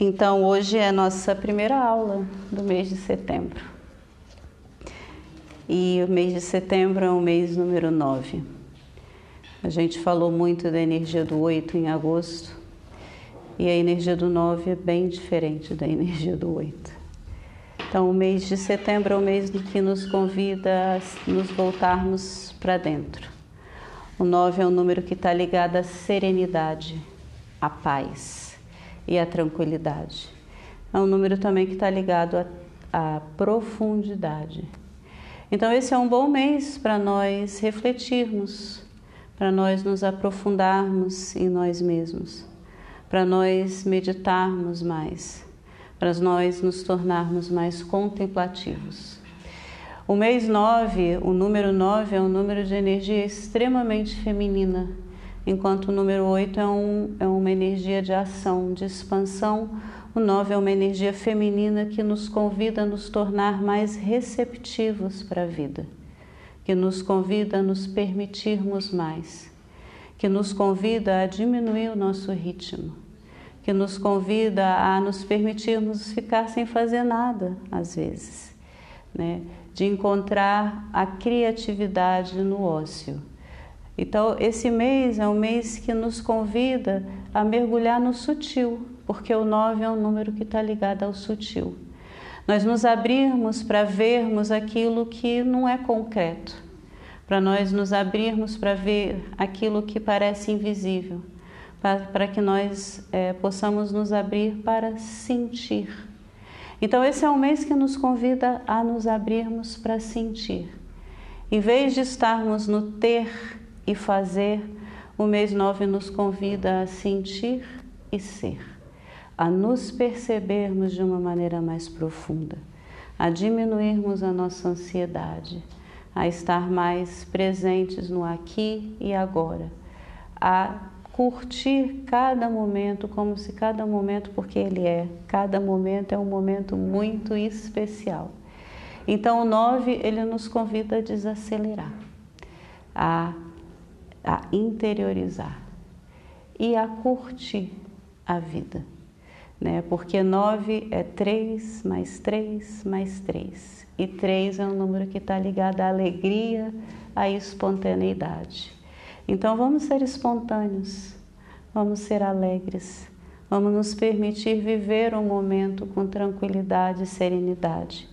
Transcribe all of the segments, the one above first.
Então, hoje é a nossa primeira aula do mês de setembro. E o mês de setembro é o mês número 9. A gente falou muito da energia do 8 em agosto, e a energia do 9 é bem diferente da energia do 8. Então, o mês de setembro é o mês que nos convida a nos voltarmos para dentro. O 9 é um número que está ligado à serenidade, à paz e a tranquilidade. É um número também que está ligado à, profundidade. Então, esse é um bom mês para nós refletirmos, para nós nos aprofundarmos em nós mesmos, para nós meditarmos mais, para nós nos tornarmos mais contemplativos. O mês 9, o número 9 é um número de energia extremamente feminina enquanto o número 8 é, um, é uma energia de ação, de expansão. O 9 é uma energia feminina que nos convida a nos tornar mais receptivos para a vida, que nos convida a nos permitirmos mais, que nos convida a diminuir o nosso ritmo, que nos convida a nos permitirmos ficar sem fazer nada, às vezes, né? de encontrar a criatividade no ócio então, esse mês é um mês que nos convida a mergulhar no sutil, porque o 9 é um número que está ligado ao sutil. Nós nos abrirmos para vermos aquilo que não é concreto, para nós nos abrirmos para ver aquilo que parece invisível, para, que nós é, possamos nos abrir para sentir. Então, esse é um mês que nos convida a nos abrirmos para sentir. Em vez de estarmos no ter, e fazer, o mês 9 nos convida a sentir e ser, a nos percebermos de uma maneira mais profunda, a diminuirmos a nossa ansiedade, a estar mais presentes no aqui e agora, a curtir cada momento como se cada momento, porque ele é, cada momento é um momento muito especial. Então o 9 ele nos convida a desacelerar, a a interiorizar e a curtir a vida. Né? Porque 9 é 3 mais 3 mais 3. E 3 é um número que está ligado à alegria, à espontaneidade. Então vamos ser espontâneos, vamos ser alegres, vamos nos permitir viver um momento com tranquilidade e serenidade.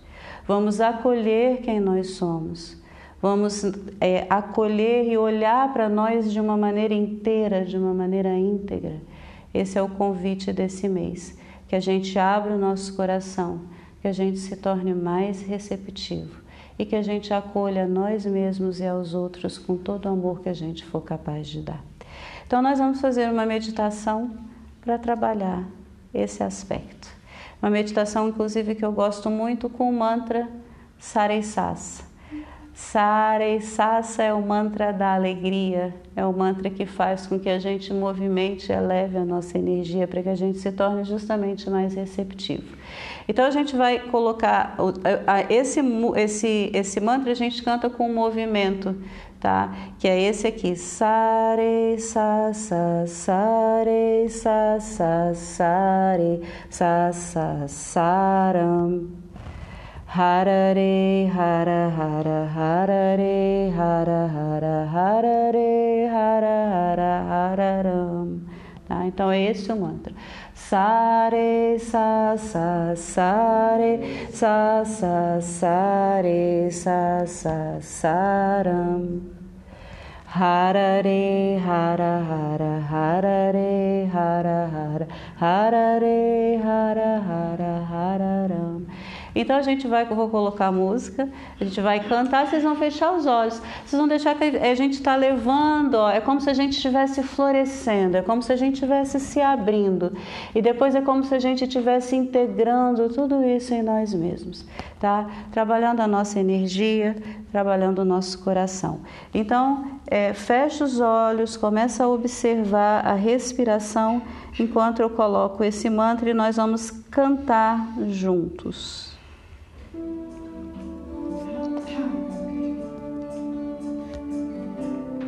Vamos acolher quem nós somos Vamos é, acolher e olhar para nós de uma maneira inteira, de uma maneira íntegra. Esse é o convite desse mês. Que a gente abra o nosso coração, que a gente se torne mais receptivo e que a gente acolha a nós mesmos e aos outros com todo o amor que a gente for capaz de dar. Então, nós vamos fazer uma meditação para trabalhar esse aspecto. Uma meditação, inclusive, que eu gosto muito com o mantra Sareisasa. Sare Sassa é o mantra da alegria, é o mantra que faz com que a gente movimente e eleve a nossa energia para que a gente se torne justamente mais receptivo. Então a gente vai colocar esse, esse, esse mantra a gente canta com um movimento, tá? Que é esse aqui, Sare Sassa Sare Sassa Sare Sassa Saram Harare Hara Hara Harare Hara Hara Harare Hara Hara Hararam. Tá? Então é esse o mantra. Sare sa sa sare sa sa sare sa sa saram. Harare hara hara harare hara hara harare hara hara hararam. Então a gente vai, vou colocar a música, a gente vai cantar, vocês vão fechar os olhos. Vocês vão deixar que a gente está levando, ó, é como se a gente estivesse florescendo, é como se a gente estivesse se abrindo. E depois é como se a gente estivesse integrando tudo isso em nós mesmos, tá? Trabalhando a nossa energia, trabalhando o nosso coração. Então, é, fecha os olhos, começa a observar a respiração enquanto eu coloco esse mantra e nós vamos cantar juntos. thank you